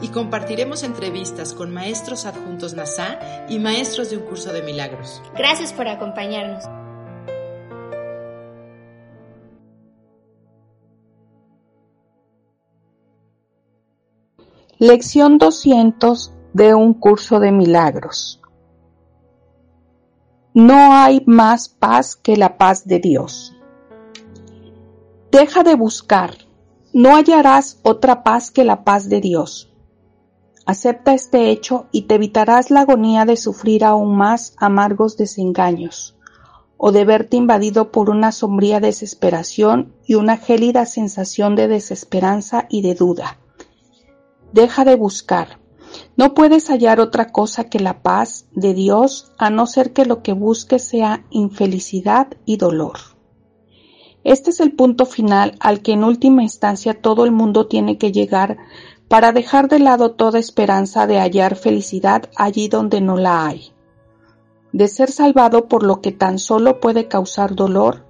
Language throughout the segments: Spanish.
Y compartiremos entrevistas con maestros adjuntos NASA y maestros de un curso de milagros. Gracias por acompañarnos. Lección 200 de un curso de milagros. No hay más paz que la paz de Dios. Deja de buscar, no hallarás otra paz que la paz de Dios. Acepta este hecho y te evitarás la agonía de sufrir aún más amargos desengaños, o de verte invadido por una sombría desesperación y una gélida sensación de desesperanza y de duda. Deja de buscar. No puedes hallar otra cosa que la paz de Dios a no ser que lo que busques sea infelicidad y dolor. Este es el punto final al que en última instancia todo el mundo tiene que llegar para dejar de lado toda esperanza de hallar felicidad allí donde no la hay, de ser salvado por lo que tan solo puede causar dolor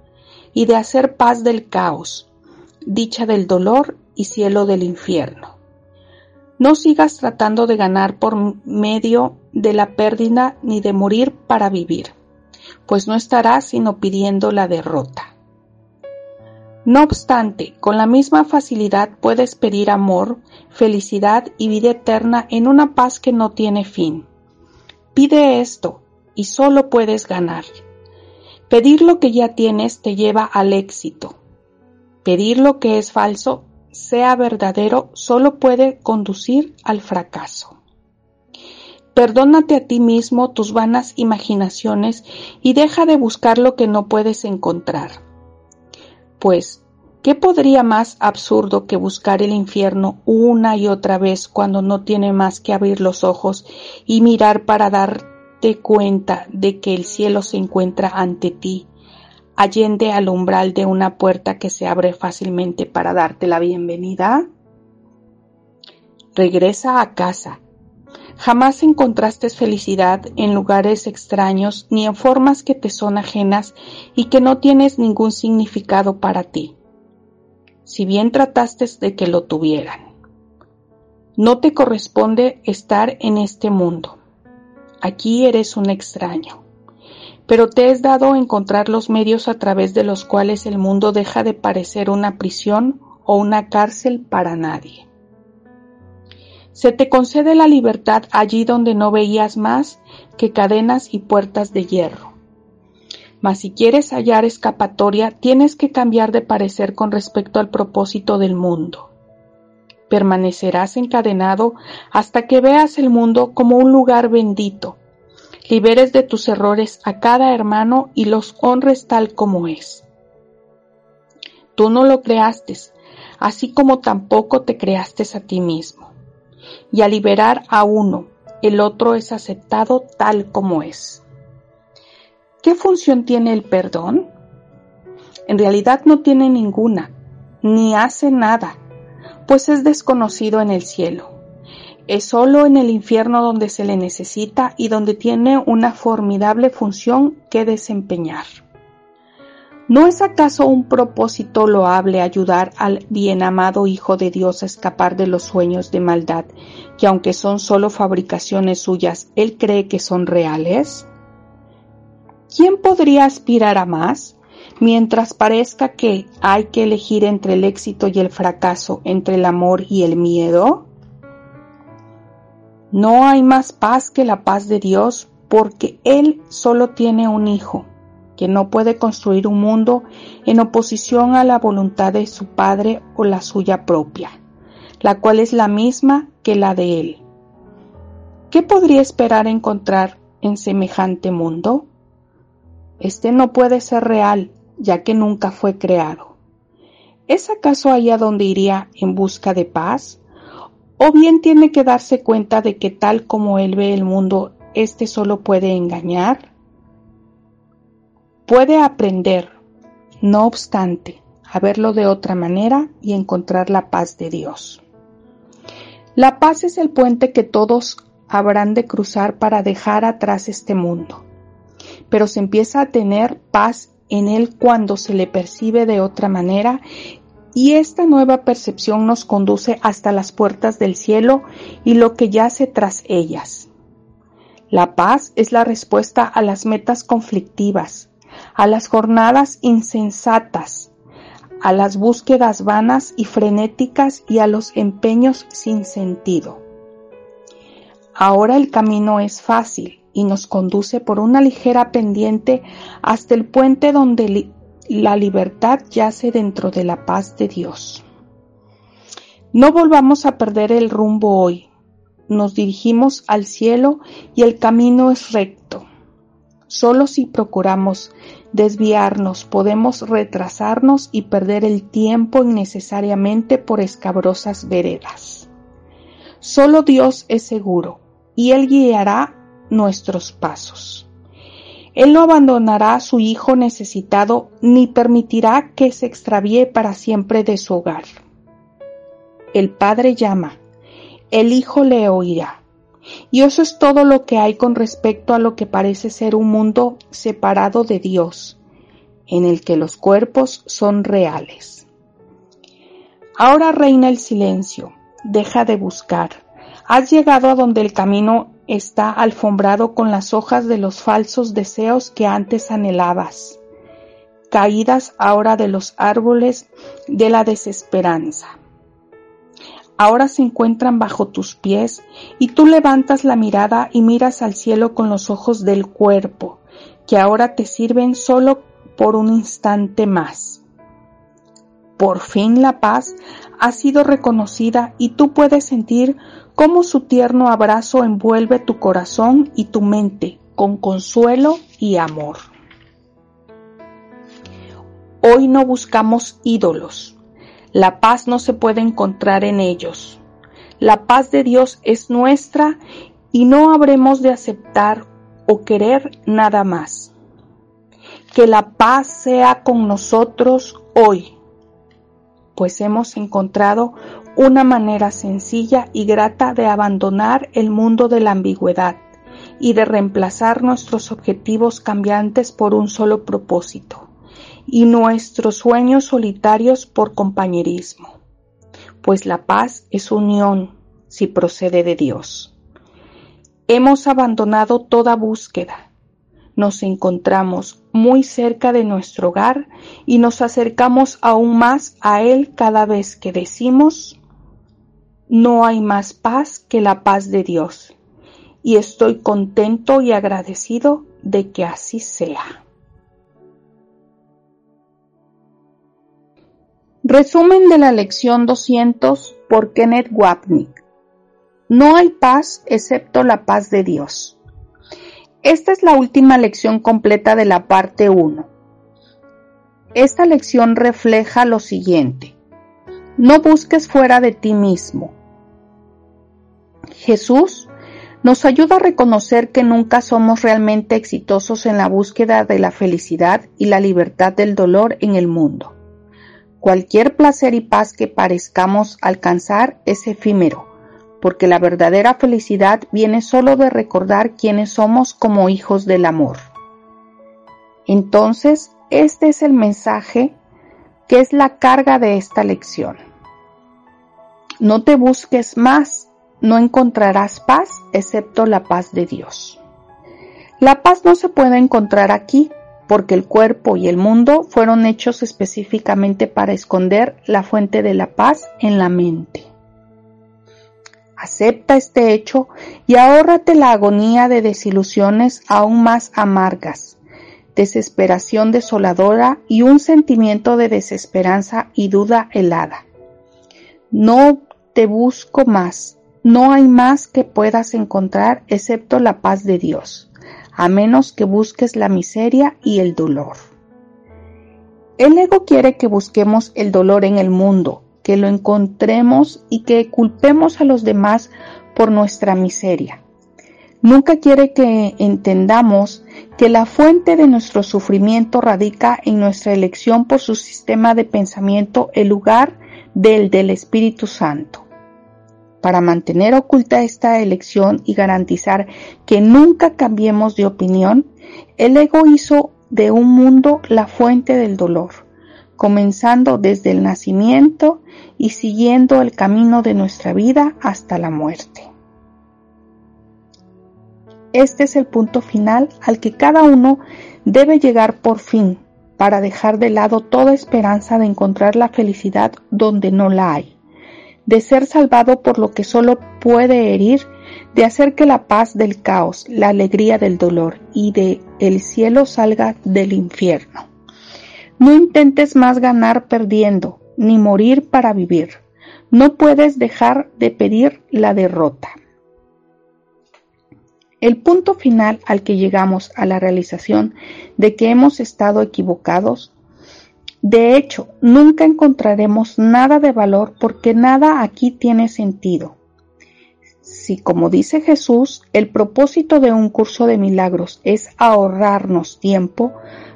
y de hacer paz del caos, dicha del dolor y cielo del infierno. No sigas tratando de ganar por medio de la pérdida ni de morir para vivir, pues no estarás sino pidiendo la derrota. No obstante, con la misma facilidad puedes pedir amor, felicidad y vida eterna en una paz que no tiene fin. Pide esto y solo puedes ganar. Pedir lo que ya tienes te lleva al éxito. Pedir lo que es falso, sea verdadero, solo puede conducir al fracaso. Perdónate a ti mismo tus vanas imaginaciones y deja de buscar lo que no puedes encontrar pues, ¿qué podría más absurdo que buscar el infierno una y otra vez cuando no tiene más que abrir los ojos y mirar para darte cuenta de que el cielo se encuentra ante ti, allende al umbral de una puerta que se abre fácilmente para darte la bienvenida? Regresa a casa. Jamás encontraste felicidad en lugares extraños ni en formas que te son ajenas y que no tienes ningún significado para ti, si bien trataste de que lo tuvieran. No te corresponde estar en este mundo. Aquí eres un extraño. Pero te es dado encontrar los medios a través de los cuales el mundo deja de parecer una prisión o una cárcel para nadie. Se te concede la libertad allí donde no veías más que cadenas y puertas de hierro. Mas si quieres hallar escapatoria, tienes que cambiar de parecer con respecto al propósito del mundo. Permanecerás encadenado hasta que veas el mundo como un lugar bendito, liberes de tus errores a cada hermano y los honres tal como es. Tú no lo creaste, así como tampoco te creaste a ti mismo y al liberar a uno, el otro es aceptado tal como es. ¿Qué función tiene el perdón? En realidad no tiene ninguna, ni hace nada, pues es desconocido en el cielo. Es solo en el infierno donde se le necesita y donde tiene una formidable función que desempeñar. ¿No es acaso un propósito loable ayudar al bien amado Hijo de Dios a escapar de los sueños de maldad, que aunque son solo fabricaciones suyas, Él cree que son reales? ¿Quién podría aspirar a más? Mientras parezca que hay que elegir entre el éxito y el fracaso, entre el amor y el miedo. No hay más paz que la paz de Dios, porque Él solo tiene un hijo que no puede construir un mundo en oposición a la voluntad de su Padre o la suya propia, la cual es la misma que la de Él. ¿Qué podría esperar encontrar en semejante mundo? Este no puede ser real, ya que nunca fue creado. ¿Es acaso allá donde iría en busca de paz? o bien tiene que darse cuenta de que tal como él ve el mundo, éste solo puede engañar. Puede aprender, no obstante, a verlo de otra manera y encontrar la paz de Dios. La paz es el puente que todos habrán de cruzar para dejar atrás este mundo, pero se empieza a tener paz en él cuando se le percibe de otra manera y esta nueva percepción nos conduce hasta las puertas del cielo y lo que yace tras ellas. La paz es la respuesta a las metas conflictivas, a las jornadas insensatas, a las búsquedas vanas y frenéticas y a los empeños sin sentido. Ahora el camino es fácil y nos conduce por una ligera pendiente hasta el puente donde la libertad yace dentro de la paz de Dios. No volvamos a perder el rumbo hoy. Nos dirigimos al cielo y el camino es recto. Solo si procuramos desviarnos podemos retrasarnos y perder el tiempo innecesariamente por escabrosas veredas. Solo Dios es seguro y Él guiará nuestros pasos. Él no abandonará a su hijo necesitado ni permitirá que se extravíe para siempre de su hogar. El Padre llama, el Hijo le oirá. Y eso es todo lo que hay con respecto a lo que parece ser un mundo separado de Dios, en el que los cuerpos son reales. Ahora reina el silencio, deja de buscar. Has llegado a donde el camino está alfombrado con las hojas de los falsos deseos que antes anhelabas, caídas ahora de los árboles de la desesperanza. Ahora se encuentran bajo tus pies y tú levantas la mirada y miras al cielo con los ojos del cuerpo, que ahora te sirven solo por un instante más. Por fin la paz ha sido reconocida y tú puedes sentir cómo su tierno abrazo envuelve tu corazón y tu mente con consuelo y amor. Hoy no buscamos ídolos. La paz no se puede encontrar en ellos. La paz de Dios es nuestra y no habremos de aceptar o querer nada más. Que la paz sea con nosotros hoy, pues hemos encontrado una manera sencilla y grata de abandonar el mundo de la ambigüedad y de reemplazar nuestros objetivos cambiantes por un solo propósito y nuestros sueños solitarios por compañerismo, pues la paz es unión si procede de Dios. Hemos abandonado toda búsqueda, nos encontramos muy cerca de nuestro hogar y nos acercamos aún más a Él cada vez que decimos, no hay más paz que la paz de Dios, y estoy contento y agradecido de que así sea. Resumen de la lección 200 por Kenneth Wapnick. No hay paz excepto la paz de Dios. Esta es la última lección completa de la parte 1. Esta lección refleja lo siguiente. No busques fuera de ti mismo. Jesús nos ayuda a reconocer que nunca somos realmente exitosos en la búsqueda de la felicidad y la libertad del dolor en el mundo. Cualquier placer y paz que parezcamos alcanzar es efímero porque la verdadera felicidad viene solo de recordar quiénes somos como hijos del amor. Entonces, este es el mensaje que es la carga de esta lección. No te busques más, no encontrarás paz excepto la paz de Dios. La paz no se puede encontrar aquí, porque el cuerpo y el mundo fueron hechos específicamente para esconder la fuente de la paz en la mente. Acepta este hecho y ahórrate la agonía de desilusiones aún más amargas, desesperación desoladora y un sentimiento de desesperanza y duda helada. No te busco más, no hay más que puedas encontrar excepto la paz de Dios, a menos que busques la miseria y el dolor. El ego quiere que busquemos el dolor en el mundo, que lo encontremos y que culpemos a los demás por nuestra miseria. Nunca quiere que entendamos que la fuente de nuestro sufrimiento radica en nuestra elección por su sistema de pensamiento en lugar del del Espíritu Santo. Para mantener oculta esta elección y garantizar que nunca cambiemos de opinión, el ego hizo de un mundo la fuente del dolor, comenzando desde el nacimiento y siguiendo el camino de nuestra vida hasta la muerte. Este es el punto final al que cada uno debe llegar por fin para dejar de lado toda esperanza de encontrar la felicidad donde no la hay, de ser salvado por lo que solo puede herir, de hacer que la paz del caos, la alegría del dolor y de el cielo salga del infierno. No intentes más ganar perdiendo, ni morir para vivir. No puedes dejar de pedir la derrota. El punto final al que llegamos a la realización de que hemos estado equivocados, de hecho, nunca encontraremos nada de valor porque nada aquí tiene sentido. Si, como dice Jesús, el propósito de un curso de milagros es ahorrarnos tiempo,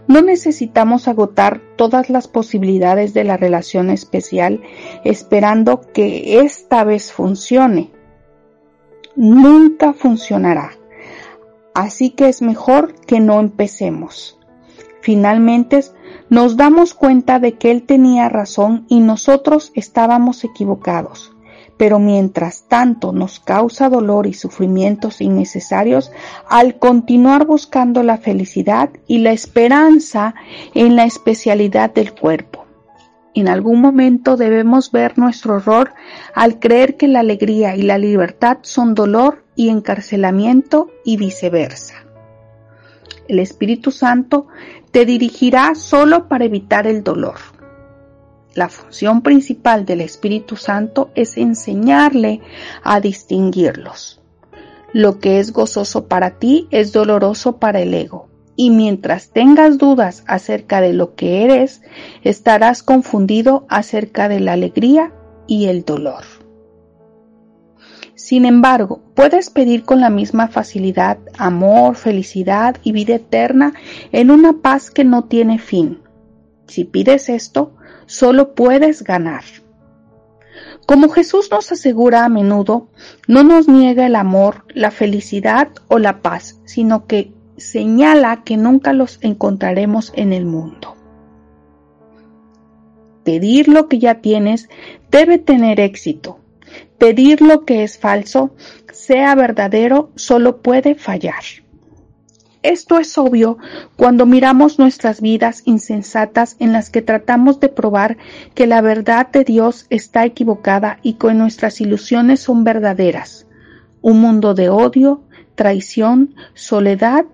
no necesitamos agotar todas las posibilidades de la relación especial esperando que esta vez funcione. Nunca funcionará así que es mejor que no empecemos. Finalmente nos damos cuenta de que él tenía razón y nosotros estábamos equivocados, pero mientras tanto nos causa dolor y sufrimientos innecesarios al continuar buscando la felicidad y la esperanza en la especialidad del cuerpo. En algún momento debemos ver nuestro error al creer que la alegría y la libertad son dolor y encarcelamiento y viceversa. El Espíritu Santo te dirigirá solo para evitar el dolor. La función principal del Espíritu Santo es enseñarle a distinguirlos. Lo que es gozoso para ti es doloroso para el ego y mientras tengas dudas acerca de lo que eres, estarás confundido acerca de la alegría y el dolor. Sin embargo, puedes pedir con la misma facilidad amor, felicidad y vida eterna en una paz que no tiene fin. Si pides esto, solo puedes ganar. Como Jesús nos asegura a menudo, no nos niega el amor, la felicidad o la paz, sino que señala que nunca los encontraremos en el mundo. Pedir lo que ya tienes debe tener éxito. Pedir lo que es falso, sea verdadero, solo puede fallar. Esto es obvio cuando miramos nuestras vidas insensatas en las que tratamos de probar que la verdad de Dios está equivocada y que nuestras ilusiones son verdaderas. Un mundo de odio, traición, soledad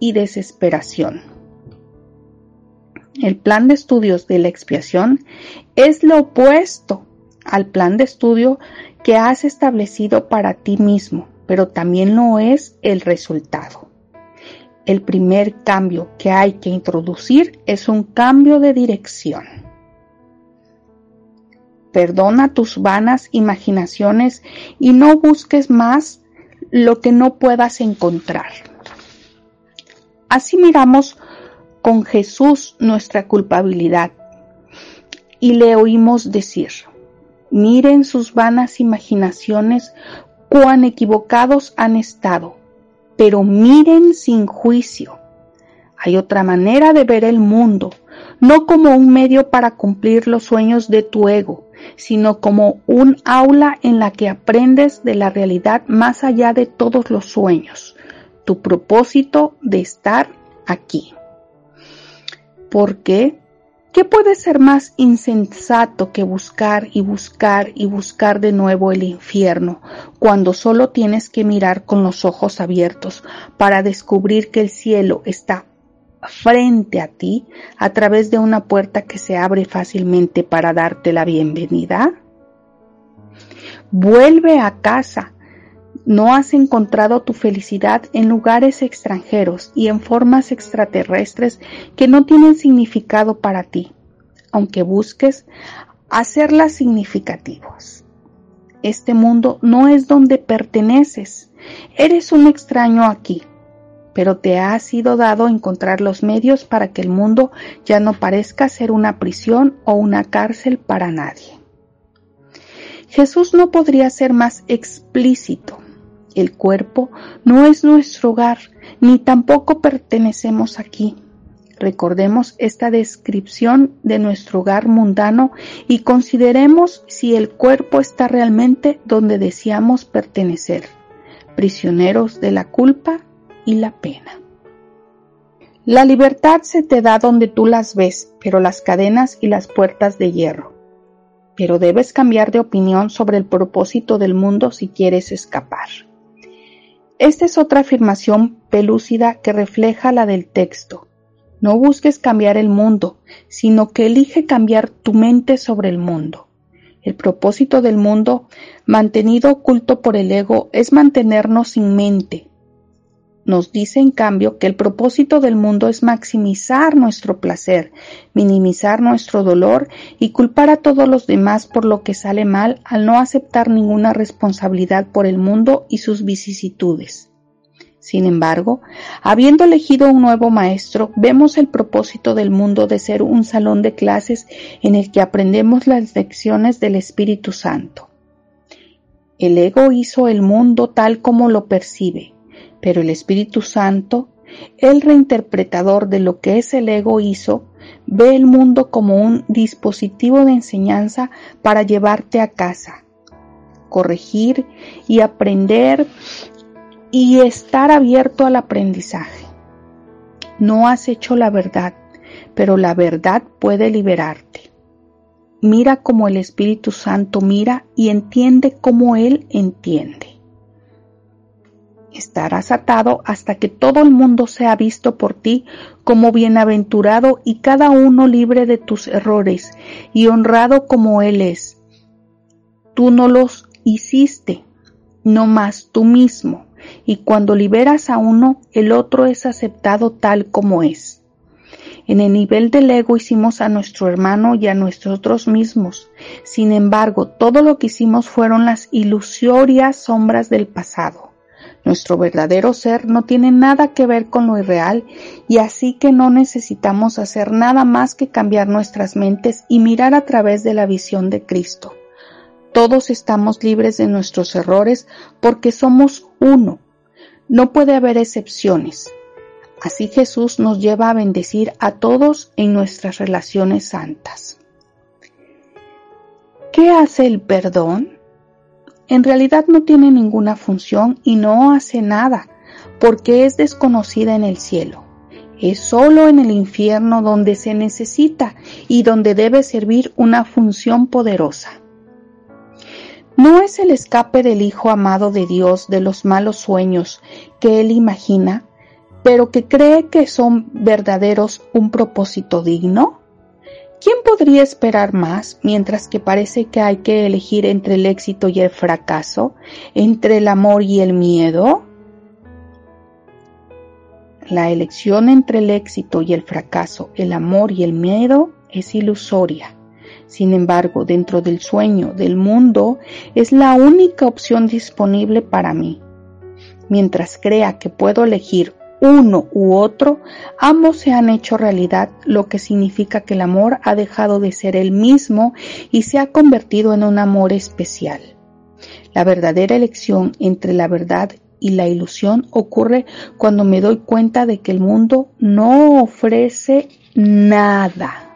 y desesperación. El plan de estudios de la expiación es lo opuesto al plan de estudio que has establecido para ti mismo, pero también lo es el resultado. El primer cambio que hay que introducir es un cambio de dirección. Perdona tus vanas imaginaciones y no busques más lo que no puedas encontrar. Así miramos con Jesús nuestra culpabilidad y le oímos decir, miren sus vanas imaginaciones cuán equivocados han estado, pero miren sin juicio. Hay otra manera de ver el mundo, no como un medio para cumplir los sueños de tu ego, sino como un aula en la que aprendes de la realidad más allá de todos los sueños tu propósito de estar aquí. ¿Por qué? ¿Qué puede ser más insensato que buscar y buscar y buscar de nuevo el infierno cuando solo tienes que mirar con los ojos abiertos para descubrir que el cielo está frente a ti a través de una puerta que se abre fácilmente para darte la bienvenida? Vuelve a casa no has encontrado tu felicidad en lugares extranjeros y en formas extraterrestres que no tienen significado para ti. Aunque busques, hacerlas significativas. Este mundo no es donde perteneces. Eres un extraño aquí, pero te ha sido dado encontrar los medios para que el mundo ya no parezca ser una prisión o una cárcel para nadie. Jesús no podría ser más explícito. El cuerpo no es nuestro hogar, ni tampoco pertenecemos aquí. Recordemos esta descripción de nuestro hogar mundano y consideremos si el cuerpo está realmente donde deseamos pertenecer, prisioneros de la culpa y la pena. La libertad se te da donde tú las ves, pero las cadenas y las puertas de hierro. Pero debes cambiar de opinión sobre el propósito del mundo si quieres escapar. Esta es otra afirmación pelúcida que refleja la del texto. No busques cambiar el mundo, sino que elige cambiar tu mente sobre el mundo. El propósito del mundo, mantenido oculto por el ego, es mantenernos sin mente, nos dice en cambio que el propósito del mundo es maximizar nuestro placer, minimizar nuestro dolor y culpar a todos los demás por lo que sale mal al no aceptar ninguna responsabilidad por el mundo y sus vicisitudes. Sin embargo, habiendo elegido un nuevo maestro, vemos el propósito del mundo de ser un salón de clases en el que aprendemos las lecciones del Espíritu Santo. El ego hizo el mundo tal como lo percibe, pero el Espíritu Santo, el reinterpretador de lo que es el ego hizo, ve el mundo como un dispositivo de enseñanza para llevarte a casa, corregir y aprender y estar abierto al aprendizaje. No has hecho la verdad, pero la verdad puede liberarte. Mira como el Espíritu Santo mira y entiende como Él entiende estarás atado hasta que todo el mundo sea visto por ti como bienaventurado y cada uno libre de tus errores y honrado como Él es. Tú no los hiciste, no más tú mismo, y cuando liberas a uno, el otro es aceptado tal como es. En el nivel del ego hicimos a nuestro hermano y a nosotros mismos. Sin embargo, todo lo que hicimos fueron las ilusorias sombras del pasado. Nuestro verdadero ser no tiene nada que ver con lo irreal y así que no necesitamos hacer nada más que cambiar nuestras mentes y mirar a través de la visión de Cristo. Todos estamos libres de nuestros errores porque somos uno. No puede haber excepciones. Así Jesús nos lleva a bendecir a todos en nuestras relaciones santas. ¿Qué hace el perdón? En realidad no tiene ninguna función y no hace nada, porque es desconocida en el cielo. Es solo en el infierno donde se necesita y donde debe servir una función poderosa. No es el escape del Hijo amado de Dios de los malos sueños que él imagina, pero que cree que son verdaderos un propósito digno. ¿Quién podría esperar más mientras que parece que hay que elegir entre el éxito y el fracaso, entre el amor y el miedo? La elección entre el éxito y el fracaso, el amor y el miedo es ilusoria. Sin embargo, dentro del sueño del mundo es la única opción disponible para mí. Mientras crea que puedo elegir uno u otro, ambos se han hecho realidad, lo que significa que el amor ha dejado de ser el mismo y se ha convertido en un amor especial. La verdadera elección entre la verdad y la ilusión ocurre cuando me doy cuenta de que el mundo no ofrece nada.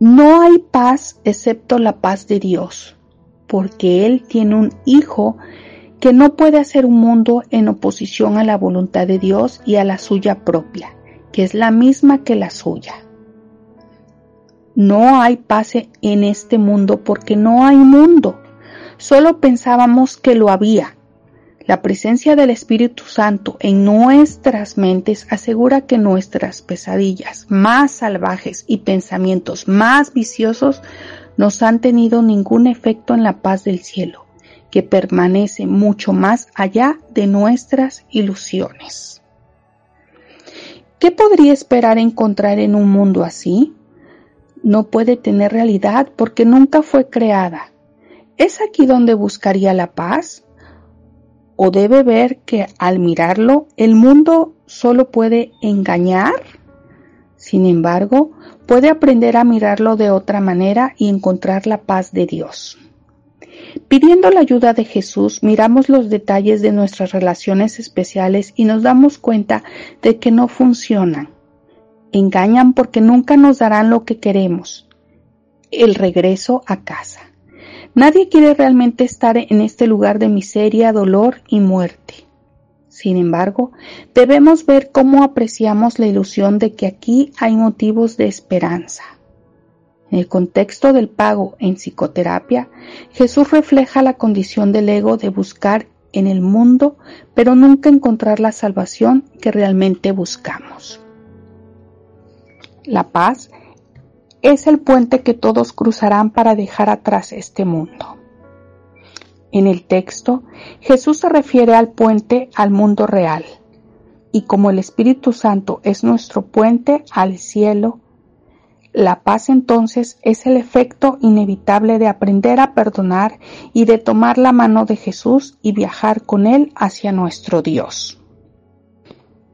No hay paz excepto la paz de Dios, porque Él tiene un Hijo que no puede hacer un mundo en oposición a la voluntad de Dios y a la suya propia, que es la misma que la suya. No hay paz en este mundo porque no hay mundo. Solo pensábamos que lo había. La presencia del Espíritu Santo en nuestras mentes asegura que nuestras pesadillas más salvajes y pensamientos más viciosos nos han tenido ningún efecto en la paz del cielo que permanece mucho más allá de nuestras ilusiones. ¿Qué podría esperar encontrar en un mundo así? no puede tener realidad porque nunca fue creada. ¿Es aquí donde buscaría la paz? ¿O debe ver que al mirarlo el mundo solo puede engañar? Sin embargo, puede aprender a mirarlo de otra manera y encontrar la paz de Dios. Pidiendo la ayuda de Jesús, miramos los detalles de nuestras relaciones especiales y nos damos cuenta de que no funcionan. Engañan porque nunca nos darán lo que queremos, el regreso a casa. Nadie quiere realmente estar en este lugar de miseria, dolor y muerte. Sin embargo, debemos ver cómo apreciamos la ilusión de que aquí hay motivos de esperanza. En el contexto del pago en psicoterapia, Jesús refleja la condición del ego de buscar en el mundo, pero nunca encontrar la salvación que realmente buscamos. La paz es el puente que todos cruzarán para dejar atrás este mundo. En el texto, Jesús se refiere al puente al mundo real, y como el Espíritu Santo es nuestro puente al cielo, la paz entonces es el efecto inevitable de aprender a perdonar y de tomar la mano de Jesús y viajar con Él hacia nuestro Dios.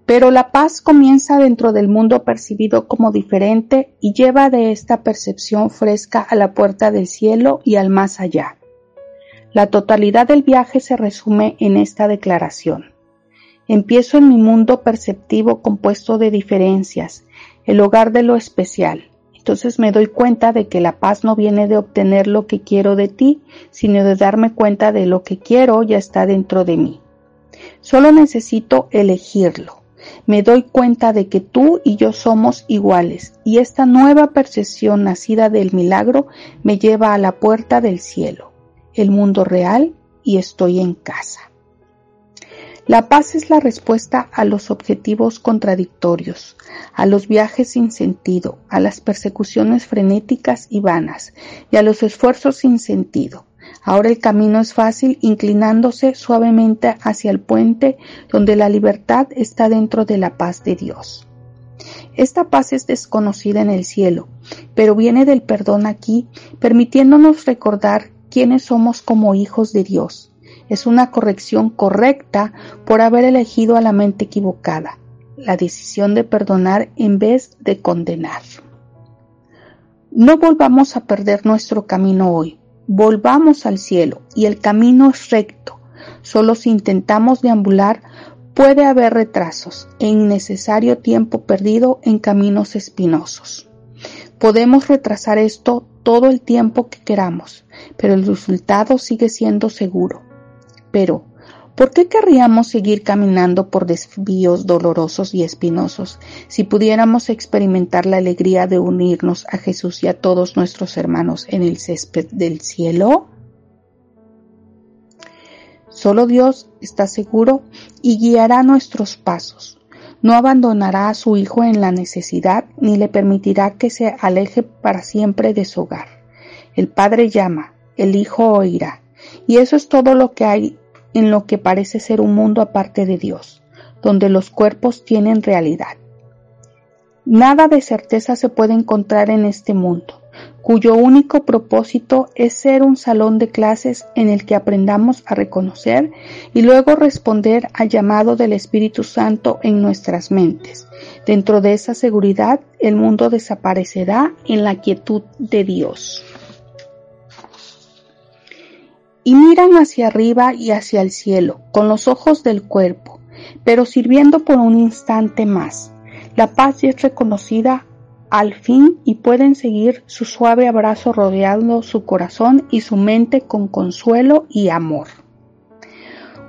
Pero la paz comienza dentro del mundo percibido como diferente y lleva de esta percepción fresca a la puerta del cielo y al más allá. La totalidad del viaje se resume en esta declaración. Empiezo en mi mundo perceptivo compuesto de diferencias, el hogar de lo especial. Entonces me doy cuenta de que la paz no viene de obtener lo que quiero de ti, sino de darme cuenta de lo que quiero ya está dentro de mí. Solo necesito elegirlo. Me doy cuenta de que tú y yo somos iguales y esta nueva percepción nacida del milagro me lleva a la puerta del cielo el mundo real y estoy en casa. La paz es la respuesta a los objetivos contradictorios, a los viajes sin sentido, a las persecuciones frenéticas y vanas, y a los esfuerzos sin sentido. Ahora el camino es fácil inclinándose suavemente hacia el puente donde la libertad está dentro de la paz de Dios. Esta paz es desconocida en el cielo, pero viene del perdón aquí, permitiéndonos recordar quiénes somos como hijos de Dios. Es una corrección correcta por haber elegido a la mente equivocada, la decisión de perdonar en vez de condenar. No volvamos a perder nuestro camino hoy, volvamos al cielo y el camino es recto. Solo si intentamos deambular puede haber retrasos e innecesario tiempo perdido en caminos espinosos. Podemos retrasar esto todo el tiempo que queramos, pero el resultado sigue siendo seguro. Pero, ¿por qué querríamos seguir caminando por desvíos dolorosos y espinosos si pudiéramos experimentar la alegría de unirnos a Jesús y a todos nuestros hermanos en el césped del cielo? Solo Dios está seguro y guiará nuestros pasos. No abandonará a su hijo en la necesidad ni le permitirá que se aleje para siempre de su hogar. El Padre llama, el Hijo oirá. Y eso es todo lo que hay en lo que parece ser un mundo aparte de Dios, donde los cuerpos tienen realidad. Nada de certeza se puede encontrar en este mundo cuyo único propósito es ser un salón de clases en el que aprendamos a reconocer y luego responder al llamado del Espíritu Santo en nuestras mentes. Dentro de esa seguridad, el mundo desaparecerá en la quietud de Dios. Y miran hacia arriba y hacia el cielo, con los ojos del cuerpo, pero sirviendo por un instante más. La paz es reconocida al fin y pueden seguir su suave abrazo rodeando su corazón y su mente con consuelo y amor.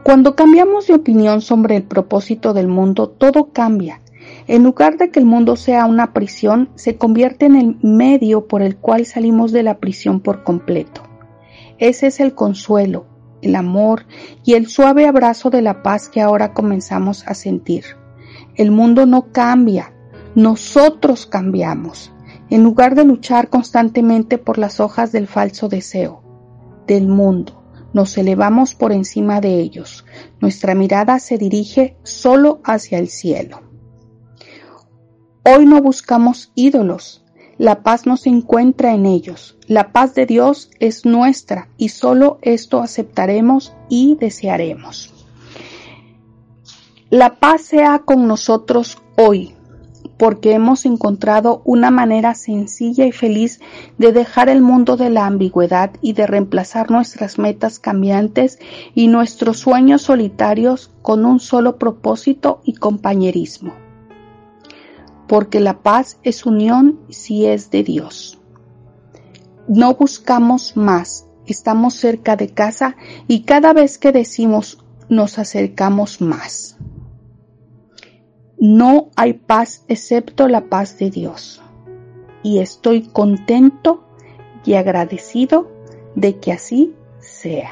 Cuando cambiamos de opinión sobre el propósito del mundo, todo cambia. En lugar de que el mundo sea una prisión, se convierte en el medio por el cual salimos de la prisión por completo. Ese es el consuelo, el amor y el suave abrazo de la paz que ahora comenzamos a sentir. El mundo no cambia, nosotros cambiamos. En lugar de luchar constantemente por las hojas del falso deseo, del mundo, nos elevamos por encima de ellos. Nuestra mirada se dirige solo hacia el cielo. Hoy no buscamos ídolos. La paz no se encuentra en ellos. La paz de Dios es nuestra y solo esto aceptaremos y desearemos. La paz sea con nosotros hoy, porque hemos encontrado una manera sencilla y feliz de dejar el mundo de la ambigüedad y de reemplazar nuestras metas cambiantes y nuestros sueños solitarios con un solo propósito y compañerismo. Porque la paz es unión si es de Dios. No buscamos más, estamos cerca de casa y cada vez que decimos nos acercamos más. No hay paz excepto la paz de Dios. Y estoy contento y agradecido de que así sea.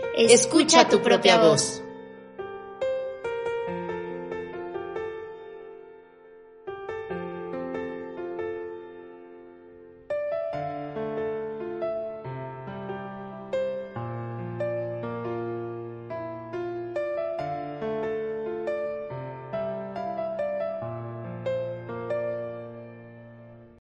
escucha, tu, propia voz.